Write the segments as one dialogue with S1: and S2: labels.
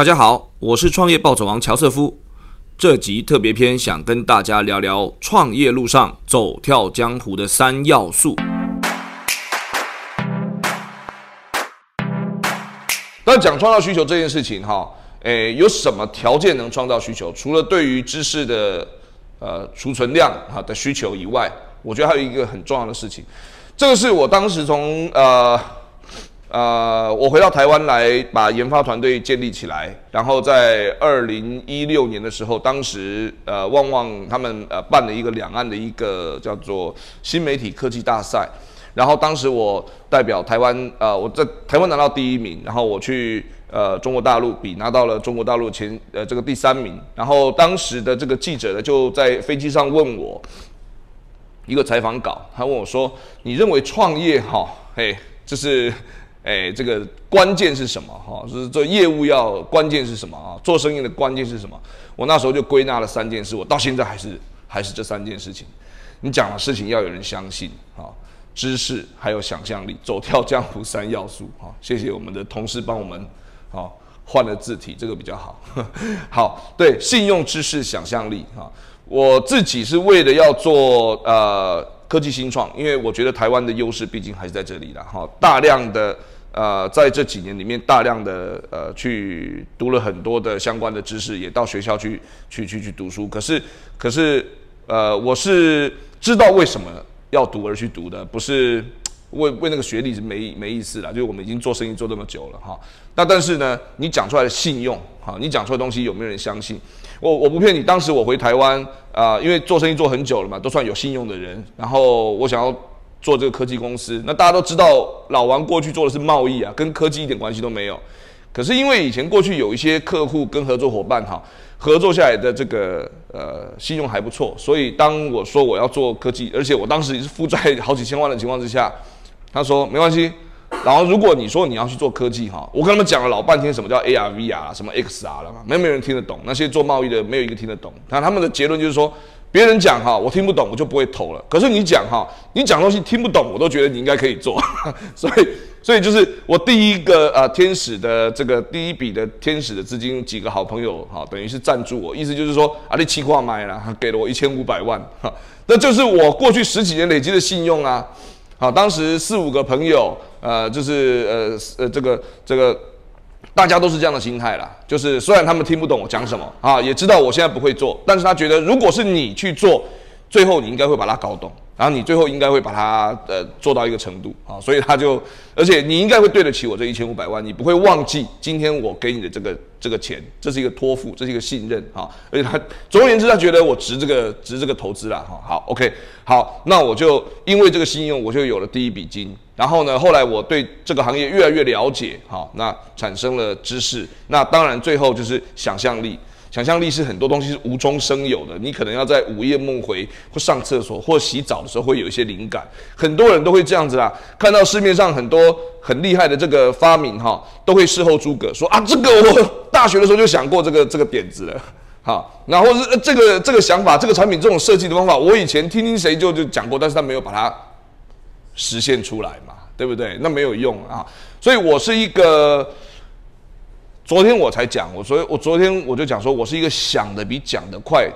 S1: 大家好，我是创业暴走王乔瑟夫。这集特别篇想跟大家聊聊创业路上走跳江湖的三要素。
S2: 但讲创造需求这件事情，哈，诶，有什么条件能创造需求？除了对于知识的呃储存量哈的需求以外，我觉得还有一个很重要的事情，这个是我当时从呃。呃，我回到台湾来，把研发团队建立起来，然后在二零一六年的时候，当时呃旺旺他们呃办了一个两岸的一个叫做新媒体科技大赛，然后当时我代表台湾呃我在台湾拿到第一名，然后我去呃中国大陆比拿到了中国大陆前呃这个第三名，然后当时的这个记者呢就在飞机上问我一个采访稿，他问我说：“你认为创业哈，嘿，就是。”哎，这个关键是什么？哈，就是做业务要关键是什么啊？做生意的关键是什么？我那时候就归纳了三件事，我到现在还是还是这三件事情。你讲的事情要有人相信啊，知识还有想象力，走跳江湖三要素啊。谢谢我们的同事帮我们啊换了字体，这个比较好。好，对，信用、知识、想象力啊。我自己是为了要做呃科技新创，因为我觉得台湾的优势毕竟还是在这里的哈，大量的。呃，在这几年里面，大量的呃去读了很多的相关的知识，也到学校去去去去读书。可是，可是，呃，我是知道为什么要读而去读的，不是为为那个学历是没没意思了。就是我们已经做生意做这么久了哈。那但是呢，你讲出来的信用，哈，你讲出来的东西有没有人相信？我我不骗你，当时我回台湾啊，因为做生意做很久了嘛，都算有信用的人。然后我想要。做这个科技公司，那大家都知道老王过去做的是贸易啊，跟科技一点关系都没有。可是因为以前过去有一些客户跟合作伙伴哈，合作下来的这个呃信用还不错，所以当我说我要做科技，而且我当时也是负债好几千万的情况之下，他说没关系。然后如果你说你要去做科技哈，我跟他们讲了老半天什么叫 AR、VR 什么 XR 了嘛，没有没人听得懂，那些做贸易的没有一个听得懂。那他们的结论就是说。别人讲哈，我听不懂，我就不会投了。可是你讲哈，你讲东西听不懂，我都觉得你应该可以做。所以，所以就是我第一个呃天使的这个第一笔的天使的资金，几个好朋友哈，等于是赞助我，意思就是说啊，你七块买了，给了我一千五百万哈，那就是我过去十几年累积的信用啊。好，当时四五个朋友，呃，就是呃呃这个这个。大家都是这样的心态啦，就是虽然他们听不懂我讲什么啊，也知道我现在不会做，但是他觉得如果是你去做，最后你应该会把它搞懂。然后你最后应该会把它呃做到一个程度啊，所以他就，而且你应该会对得起我这一千五百万，你不会忘记今天我给你的这个这个钱，这是一个托付，这是一个信任啊，而且他总而言之，他觉得我值这个值这个投资了哈。好，OK，好，那我就因为这个信用，我就有了第一笔金。然后呢，后来我对这个行业越来越了解，好，那产生了知识，那当然最后就是想象力。想象力是很多东西是无中生有的，你可能要在午夜梦回或上厕所或洗澡的时候会有一些灵感，很多人都会这样子啊。看到市面上很多很厉害的这个发明哈，都会事后诸葛说啊，这个我大学的时候就想过这个这个点子了，好，然后是这个这个想法，这个产品这种设计的方法，我以前听听谁就就讲过，但是他没有把它实现出来嘛，对不对？那没有用啊，所以我是一个。昨天我才讲，我所以，我昨天我就讲说，我是一个想的比讲的快，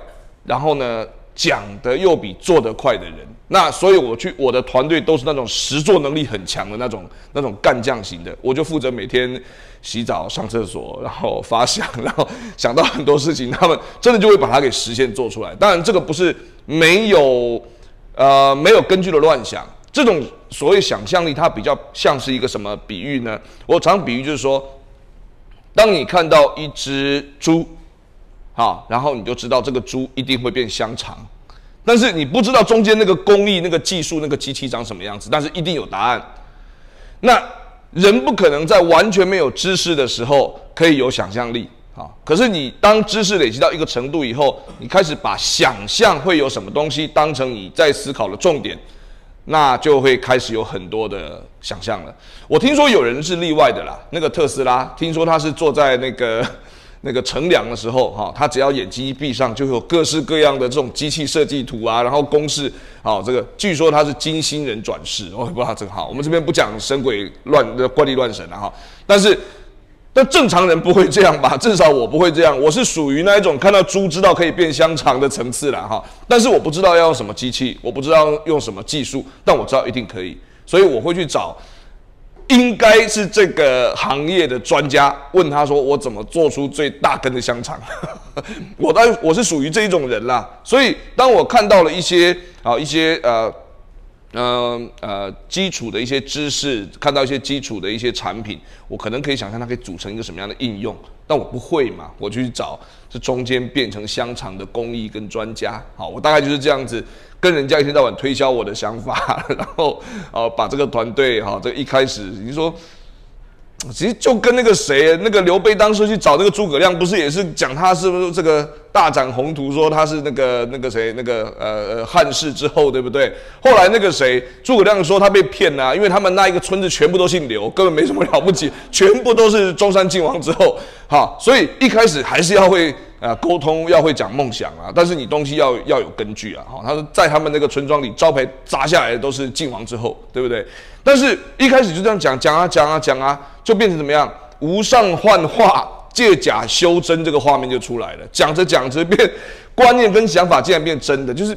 S2: 然后呢，讲的又比做的快的人。那所以我去我的团队都是那种实作能力很强的那种那种干将型的，我就负责每天洗澡、上厕所，然后发想，然后想到很多事情，他们真的就会把它给实现做出来。当然，这个不是没有呃没有根据的乱想，这种所谓想象力，它比较像是一个什么比喻呢？我常比喻就是说。当你看到一只猪，啊，然后你就知道这个猪一定会变香肠，但是你不知道中间那个工艺、那个技术、那个机器长什么样子，但是一定有答案。那人不可能在完全没有知识的时候可以有想象力，啊，可是你当知识累积到一个程度以后，你开始把想象会有什么东西当成你在思考的重点。那就会开始有很多的想象了。我听说有人是例外的啦，那个特斯拉，听说他是坐在那个 那个乘凉的时候，哈，他只要眼睛一闭上，就有各式各样的这种机器设计图啊，然后公式，好，这个据说他是金星人转世，我也不知道这个好。我们这边不讲神鬼乱、怪力乱神了哈，但是但正常人不会这样吧？至少我不会这样。我是属于那一种看到猪知道可以变香肠的层次了哈。但是我不知道要用什么机器，我不知道用什么技术，但我知道一定可以，所以我会去找应该是这个行业的专家，问他说我怎么做出最大根的香肠。我当我是属于这一种人啦，所以当我看到了一些啊一些呃。嗯呃，基础的一些知识，看到一些基础的一些产品，我可能可以想象它可以组成一个什么样的应用，但我不会嘛，我就去找这中间变成香肠的工艺跟专家，好，我大概就是这样子跟人家一天到晚推销我的想法，然后呃把这个团队哈，这一开始你说。其实就跟那个谁，那个刘备当时去找那个诸葛亮，不是也是讲他是不是这个大展宏图，说他是那个那个谁，那个呃呃汉室之后，对不对？后来那个谁，诸葛亮说他被骗了，因为他们那一个村子全部都姓刘，根本没什么了不起，全部都是中山靖王之后，哈，所以一开始还是要会。啊，沟通要会讲梦想啊，但是你东西要要有根据啊。哈，他说在他们那个村庄里，招牌砸下来的都是靖王之后，对不对？但是一开始就这样讲讲啊讲啊讲啊，就变成怎么样？无上幻化，借假修真，这个画面就出来了。讲着讲着 变观念跟想法竟然变真的，就是。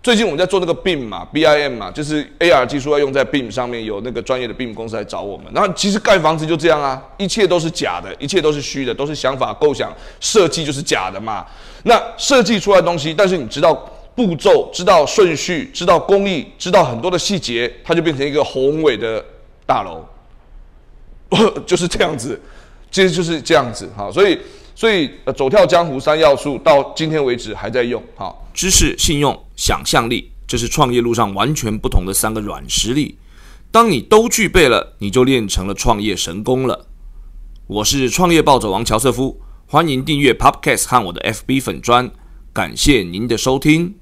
S2: 最近我们在做那个 BIM 嘛，BIM 嘛，就是 AR 技术要用在 BIM 上面，有那个专业的 BIM 公司来找我们。然后其实盖房子就这样啊，一切都是假的，一切都是虚的，都是想法构想设计就是假的嘛。那设计出来的东西，但是你知道步骤、知道顺序、知道工艺、知道很多的细节，它就变成一个宏伟的大楼，就是这样子，其实就是这样子哈。所以。所以，呃走跳江湖三要素到今天为止还在用。哈，
S1: 知识、信用、想象力，这是创业路上完全不同的三个软实力。当你都具备了，你就练成了创业神功了。我是创业暴走王乔瑟夫，欢迎订阅 Podcast 和我的 FB 粉砖。感谢您的收听。